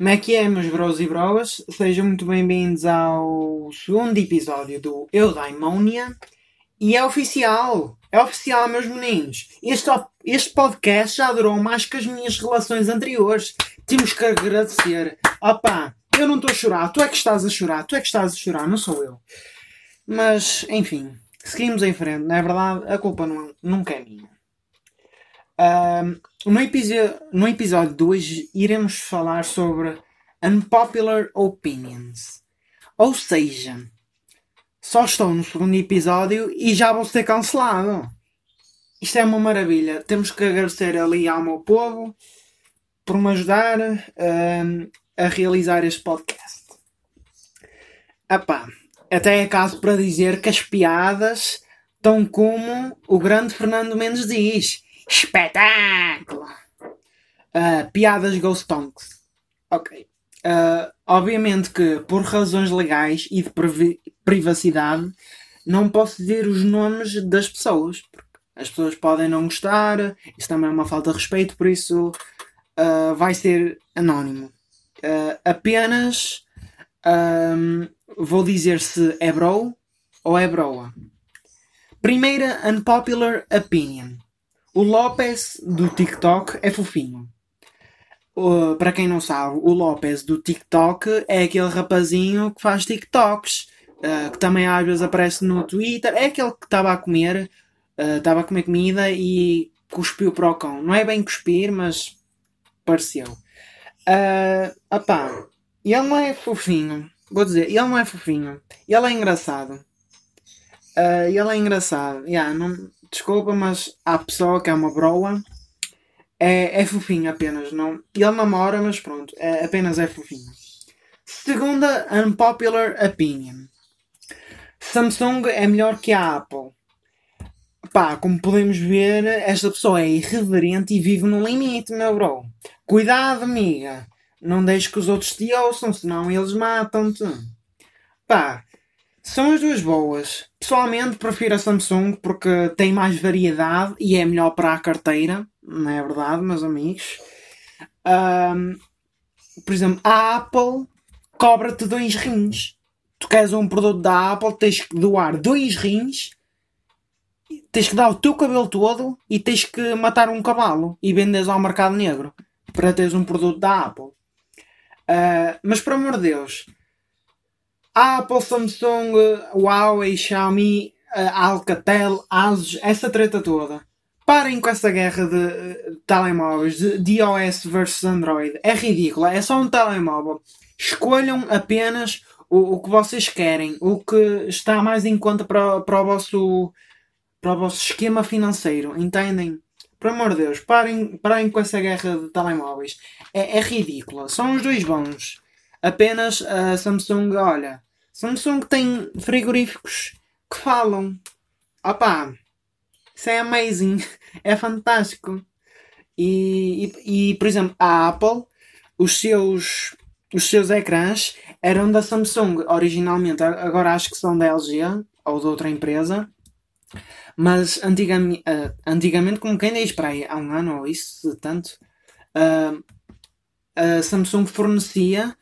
Como é que é, meus bros e broas? Sejam muito bem-vindos ao segundo episódio do Eu Daimónia. E é oficial! É oficial, meus meninos! Este, este podcast já durou mais que as minhas relações anteriores. Temos que agradecer. Opá, eu não estou a chorar, tu é que estás a chorar, tu é que estás a chorar, não sou eu. Mas, enfim, seguimos em frente, não é verdade? A culpa não, nunca é minha. No, episódio, no episódio de hoje iremos falar sobre Unpopular Opinions. Ou seja, só estou no segundo episódio e já vou ser cancelado. Isto é uma maravilha. Temos que agradecer ali ao meu povo por me ajudar a realizar este podcast. Epá, até é caso para dizer que as piadas estão como o grande Fernando Mendes diz. Espetáculo! Uh, piadas Ghost Tonks. Ok. Uh, obviamente que por razões legais e de privacidade não posso dizer os nomes das pessoas. Porque as pessoas podem não gostar, isso também é uma falta de respeito, por isso uh, vai ser anónimo. apenas um, vou dizer se é bro ou é broa. Primeira unpopular opinion. O Lopes do TikTok é fofinho. Uh, para quem não sabe, o Lopes do TikTok é aquele rapazinho que faz TikToks, uh, que também às vezes aparece no Twitter. É aquele que estava a comer, estava uh, a comer comida e cuspiu para o cão. Não é bem cuspir, mas pareceu. Uh, opá, ele não é fofinho. Vou dizer, ele não é fofinho. Ele é engraçado. Ele é engraçado. Yeah, não, desculpa, mas a pessoa que é uma broa é, é fofinho apenas. Não, ele namora, mas pronto, é, apenas é fofinho. Segunda unpopular opinion. Samsung é melhor que a Apple. Pá, como podemos ver, esta pessoa é irreverente e vive no limite, meu bro. Cuidado, amiga. Não deixes que os outros te ouçam, senão eles matam-te. Pá, são as duas boas. Pessoalmente prefiro a Samsung porque tem mais variedade e é melhor para a carteira. Não é verdade, meus amigos? Um, por exemplo, a Apple cobra-te dois rins. Tu queres um produto da Apple, tens que doar dois rins, tens que dar o teu cabelo todo e tens que matar um cavalo e vendes ao mercado negro para teres um produto da Apple. Uh, mas por amor de Deus, Apple, Samsung, Huawei, Xiaomi, uh, Alcatel, Asus, essa treta toda. Parem com essa guerra de uh, telemóveis, de, de iOS versus Android. É ridícula, é só um telemóvel. Escolham apenas o, o que vocês querem, o que está mais em conta para, para, o vosso, para o vosso esquema financeiro, entendem? Por amor de Deus, parem, parem com essa guerra de telemóveis. É, é ridícula. São os dois bons. Apenas a Samsung, olha. Samsung tem frigoríficos que falam. Opá, isso é amazing. É fantástico. E, e, e, por exemplo, a Apple, os seus, os seus ecrãs eram da Samsung originalmente. Agora acho que são da LG ou de outra empresa. Mas antigamente, uh, antigamente como quem diz, para aí, há um ano ou isso, tanto, uh, a Samsung fornecia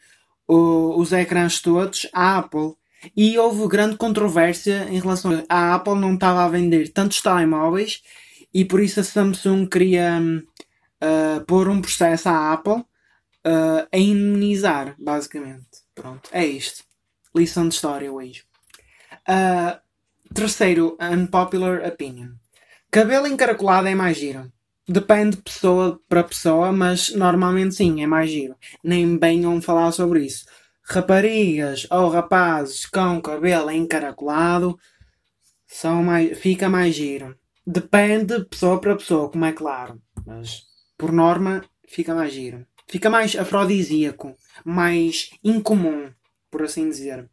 o, os ecrãs todos à Apple. E houve grande controvérsia em relação a Apple não estava a vender tantos telemóveis e por isso a Samsung queria uh, pôr um processo à Apple uh, a imunizar, basicamente. Pronto, é isto. Lição de história hoje. Uh, Terceiro, unpopular opinion. Cabelo encaracolado é mais giro. Depende de pessoa para pessoa, mas normalmente sim, é mais giro. Nem venham falar sobre isso. Raparigas ou rapazes com cabelo encaracolado são mais, fica mais giro. Depende de pessoa para pessoa, como é claro. Mas por norma fica mais giro. Fica mais afrodisíaco, mais incomum, por assim dizer.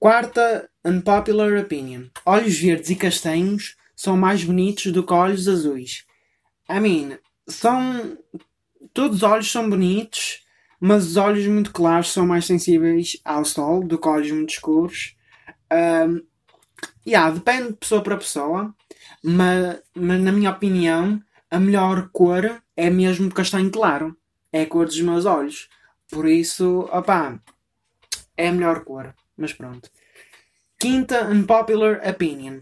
Quarta unpopular opinion. Olhos verdes e castanhos são mais bonitos do que olhos azuis. I mean, são. Todos os olhos são bonitos, mas os olhos muito claros são mais sensíveis ao sol do que olhos muito escuros. Um, yeah, depende de pessoa para pessoa, mas, mas na minha opinião, a melhor cor é mesmo castanho claro. É a cor dos meus olhos. Por isso, opá, é a melhor cor. Mas pronto. Quinta unpopular opinion.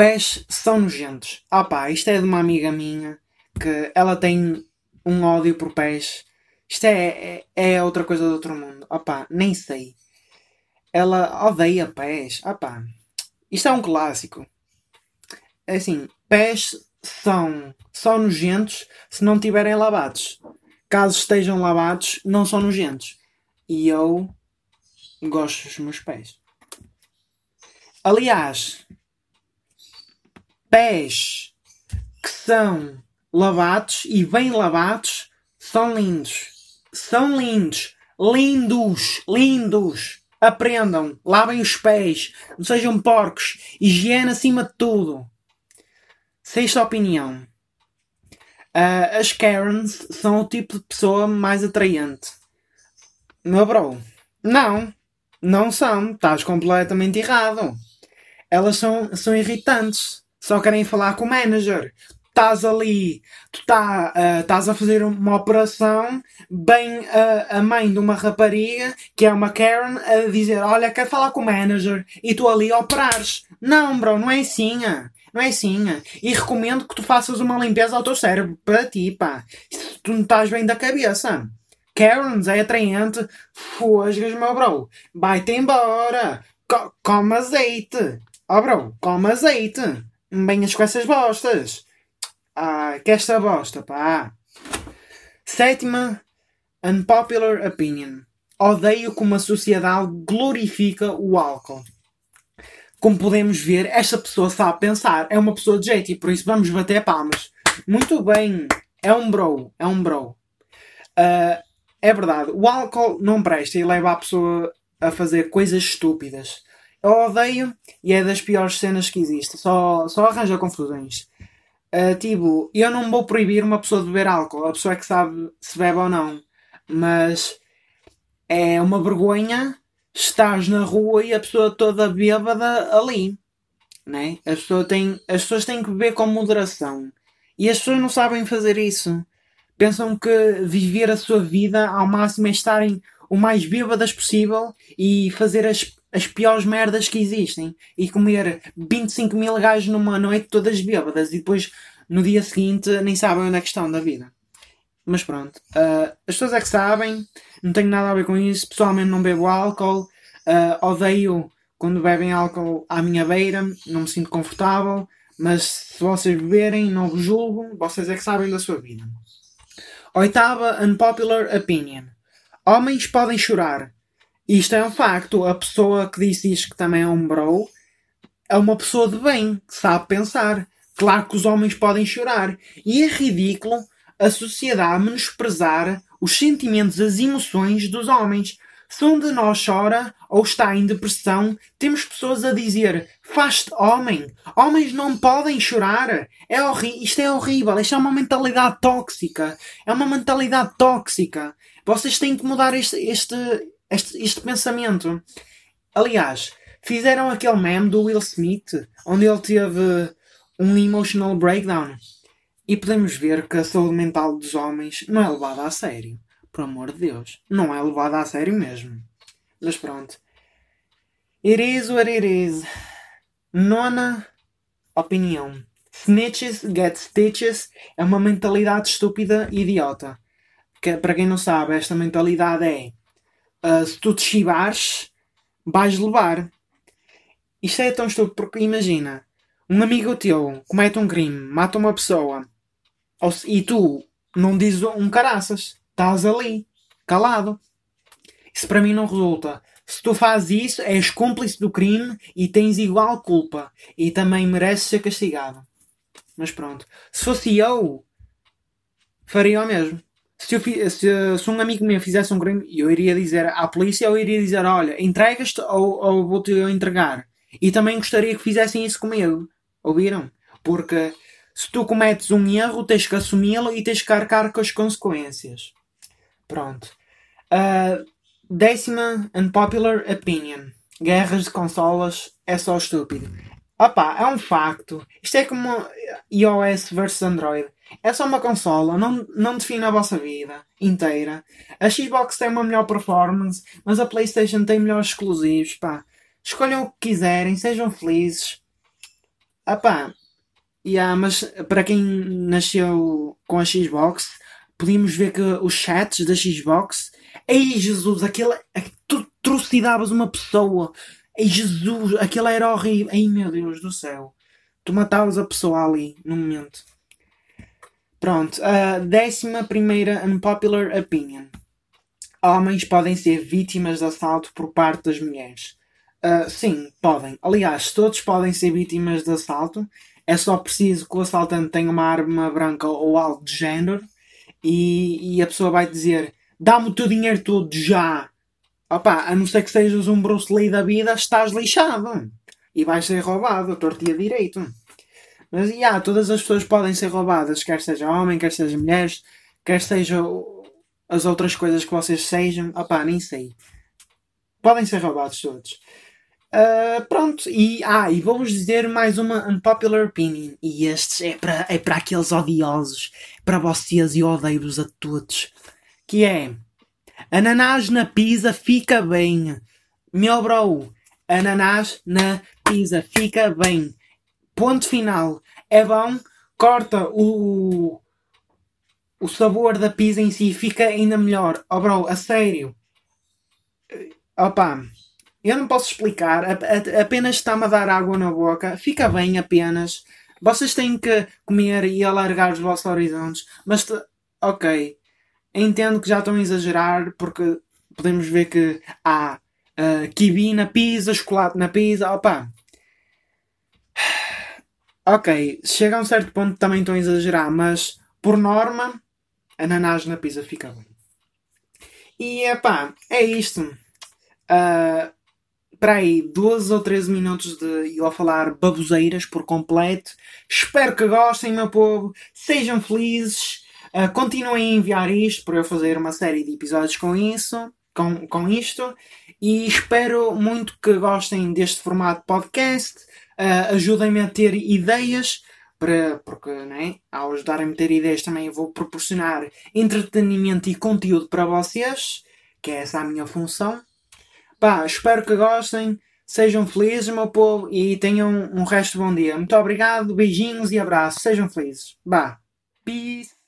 Pés são nojentos. Opá, isto é de uma amiga minha que ela tem um ódio por pés. Isto é, é, é outra coisa do outro mundo. Opá, nem sei. Ela odeia pés. Opá, isto é um clássico. É assim, pés são só nojentos se não tiverem lavados. Caso estejam lavados, não são nojentos. E eu gosto dos meus pés. Aliás, pés que são lavados e bem lavados são lindos. São lindos. Lindos. Lindos. Aprendam. Lavem os pés. Não sejam porcos. Higiene acima de tudo. Sexta opinião. Uh, as Karens são o tipo de pessoa mais atraente. Meu bro. Não. Não são. Estás completamente errado. Elas são, são irritantes. Só querem falar com o manager. Estás ali, tu uh, estás a fazer uma operação, bem uh, a mãe de uma rapariga, que é uma Karen, a dizer: Olha, quer falar com o manager, e tu ali operares. Não, bro, não é assim. Não é assim. E recomendo que tu faças uma limpeza ao teu cérebro, para ti, pá. Tu não estás bem da cabeça. Karens é atraente, fosgas, meu bro. Vai-te embora. Co come azeite. Oh, bro, come azeite. Não venhas com essas bostas. Ah, que esta bosta, pá. Sétima, unpopular opinion. Odeio como a sociedade glorifica o álcool. Como podemos ver, esta pessoa sabe pensar. É uma pessoa de jeito e por isso vamos bater palmas. Muito bem. É um bro. É um bro. Uh, é verdade. O álcool não presta e leva a pessoa a fazer coisas estúpidas. Eu odeio e é das piores cenas que existe. Só, só arranja confusões. Uh, tipo, eu não vou proibir uma pessoa de beber álcool. A pessoa é que sabe se bebe ou não. Mas é uma vergonha estás na rua e a pessoa toda bêbada ali. Né? As, pessoa tem, as pessoas têm que beber com moderação. E as pessoas não sabem fazer isso. Pensam que viver a sua vida ao máximo é estarem o mais bêbadas possível e fazer as, as piores merdas que existem. E comer 25 mil gajos numa noite todas bêbadas e depois no dia seguinte nem sabem onde é que estão da vida. Mas pronto, uh, as pessoas é que sabem, não tenho nada a ver com isso. Pessoalmente não bebo álcool, uh, odeio quando bebem álcool à minha beira, não me sinto confortável. Mas se vocês beberem, não vos julgo, vocês é que sabem da sua vida. Oitava unpopular opinion. Homens podem chorar. Isto é um facto. A pessoa que disse isto que também é um bro é uma pessoa de bem, que sabe pensar. Claro que os homens podem chorar. E é ridículo a sociedade menosprezar os sentimentos, as emoções dos homens. Se um de nós chora ou está em depressão, temos pessoas a dizer: faz-te homem. Homens não podem chorar. É isto é horrível. Isto é uma mentalidade tóxica. É uma mentalidade tóxica. Vocês têm que mudar este, este, este, este pensamento. Aliás, fizeram aquele meme do Will Smith, onde ele teve um emotional breakdown. E podemos ver que a saúde mental dos homens não é levada a sério. Por amor de Deus. Não é levada a sério mesmo. Mas pronto. It is what it is. Nona opinião. Snitches get stitches é uma mentalidade estúpida e idiota. Que, para quem não sabe, esta mentalidade é uh, se tu te chibares, vais levar. Isto é tão estúpido porque imagina, um amigo teu comete um crime, mata uma pessoa e tu não dizes um caraças estás ali, calado. Isso para mim não resulta. Se tu fazes isso, és cúmplice do crime e tens igual culpa. E também mereces ser castigado. Mas pronto. Se fosse eu, faria o mesmo. Se, eu, se, se um amigo meu fizesse um crime, eu iria dizer à polícia, eu iria dizer, olha, entregas-te ou, ou vou-te entregar. E também gostaria que fizessem isso comigo. Ouviram? Porque se tu cometes um erro, tens que assumi-lo e tens que arcar com as consequências. Pronto. Uh, décima unpopular opinion. Guerras de consolas é só estúpido. Opa, é um facto. Isto é como iOS versus Android. É só uma consola, não, não define a vossa vida inteira. A Xbox tem uma melhor performance, mas a PlayStation tem melhores exclusivos, pá. Escolham o que quiserem, sejam felizes. Ah yeah, mas para quem nasceu com a Xbox, podíamos ver que os chats da Xbox, ei Jesus, aquele, tu trucidavas uma pessoa, ei Jesus, aquilo era horrível, ei meu Deus do céu, tu matavas a pessoa ali, no momento. Pronto, a décima primeira unpopular opinion. Homens podem ser vítimas de assalto por parte das mulheres. Uh, sim, podem. Aliás, todos podem ser vítimas de assalto. É só preciso que o assaltante tenha uma arma branca ou algo de género e, e a pessoa vai dizer: dá-me o teu dinheiro todo já. Opa, a não ser que sejas um Bruce Lee da vida, estás lixado. E vais ser roubado, tortia direito. Mas, já, yeah, todas as pessoas podem ser roubadas, quer seja homem, quer seja mulheres, quer seja as outras coisas que vocês sejam. Opá, nem sei. Podem ser roubados todos. Uh, pronto, e, ah, e vou-vos dizer mais uma unpopular opinion. E estes é para é aqueles odiosos, para vocês e odeio-vos a todos. Que é ananás na pizza fica bem. Meu bro, ananás na pizza fica bem. Ponto final. É bom, corta o, o sabor da pizza em si, fica ainda melhor. Oh bro, a sério. Opa eu não posso explicar, apenas está-me a dar água na boca. Fica bem apenas. Vocês têm que comer e alargar os vossos horizontes. Mas, ok, entendo que já estão a exagerar porque podemos ver que há uh, kiwi na pizza, chocolate na pizza. Opa! Ok, chega a um certo ponto também estão a exagerar, mas por norma, ananás na pizza fica bem. E epá, é isto. Uh, para aí 12 ou 13 minutos de eu a falar baboseiras por completo. Espero que gostem, meu povo. Sejam felizes. Uh, continuem a enviar isto para eu fazer uma série de episódios com isso, com, com isto. E espero muito que gostem deste formato podcast. Uh, Ajudem-me a ter ideias. Para, porque né, ao ajudarem-me a ter ideias também vou proporcionar entretenimento e conteúdo para vocês, que é essa a minha função. Pá, espero que gostem. Sejam felizes, meu povo, e tenham um resto de bom dia. Muito obrigado, beijinhos e abraços. Sejam felizes. Bah. Peace.